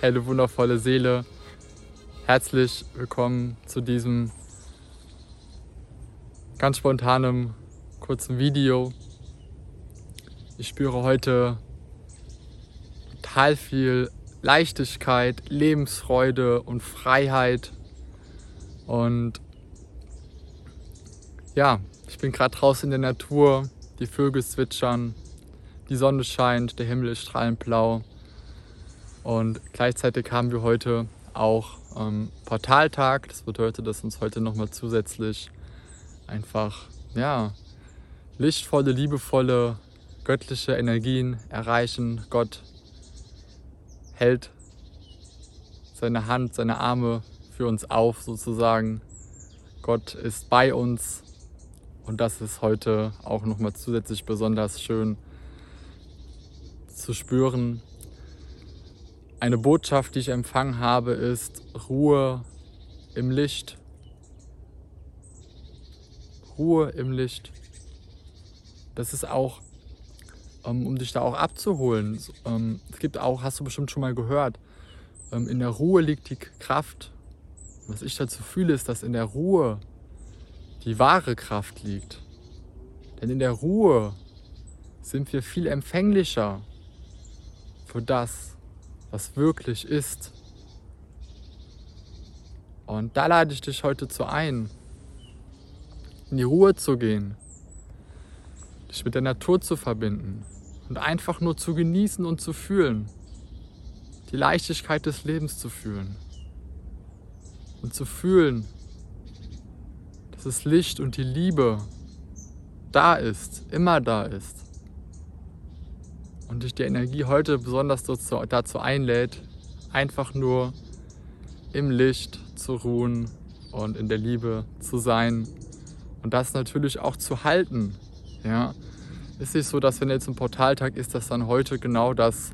helle, wundervolle Seele. Herzlich willkommen zu diesem ganz spontanen kurzen Video. Ich spüre heute total viel Leichtigkeit, Lebensfreude und Freiheit. Und ja, ich bin gerade draußen in der Natur, die Vögel zwitschern, die Sonne scheint, der Himmel ist strahlend blau. Und gleichzeitig haben wir heute auch ähm, Portaltag. Das bedeutet, dass uns heute nochmal zusätzlich einfach, ja, lichtvolle, liebevolle, göttliche Energien erreichen. Gott hält seine Hand, seine Arme für uns auf sozusagen. Gott ist bei uns und das ist heute auch nochmal zusätzlich besonders schön zu spüren. Eine Botschaft, die ich empfangen habe, ist Ruhe im Licht. Ruhe im Licht. Das ist auch, ähm, um dich da auch abzuholen. Ähm, es gibt auch, hast du bestimmt schon mal gehört, ähm, in der Ruhe liegt die Kraft. Was ich dazu fühle, ist, dass in der Ruhe die wahre Kraft liegt. Denn in der Ruhe sind wir viel empfänglicher für das, was wirklich ist. Und da lade ich dich heute zu ein, in die Ruhe zu gehen, dich mit der Natur zu verbinden und einfach nur zu genießen und zu fühlen, die Leichtigkeit des Lebens zu fühlen und zu fühlen, dass das Licht und die Liebe da ist, immer da ist und dich die Energie heute besonders dazu, einlädt, einfach nur im Licht zu ruhen und in der Liebe zu sein und das natürlich auch zu halten. Ja, ist nicht so, dass wenn jetzt ein Portaltag ist, dass dann heute genau das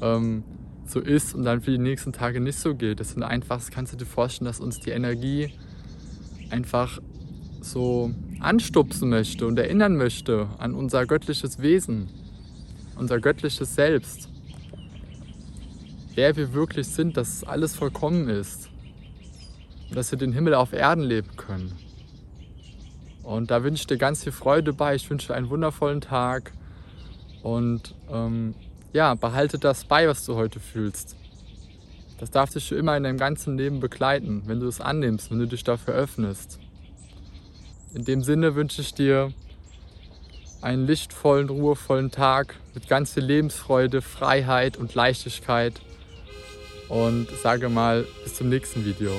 ähm, so ist und dann für die nächsten Tage nicht so geht. Das sind einfach, das kannst du dir vorstellen, dass uns die Energie einfach so anstupsen möchte und erinnern möchte an unser göttliches Wesen unser göttliches Selbst, wer wir wirklich sind, dass alles vollkommen ist dass wir den Himmel auf Erden leben können. Und da wünsche ich dir ganz viel Freude bei. Ich wünsche dir einen wundervollen Tag und ähm, ja, behalte das bei, was du heute fühlst. Das darf dich für immer in deinem ganzen Leben begleiten, wenn du es annimmst, wenn du dich dafür öffnest. In dem Sinne wünsche ich dir einen lichtvollen, ruhevollen Tag mit ganz viel Lebensfreude, Freiheit und Leichtigkeit. Und sage mal, bis zum nächsten Video.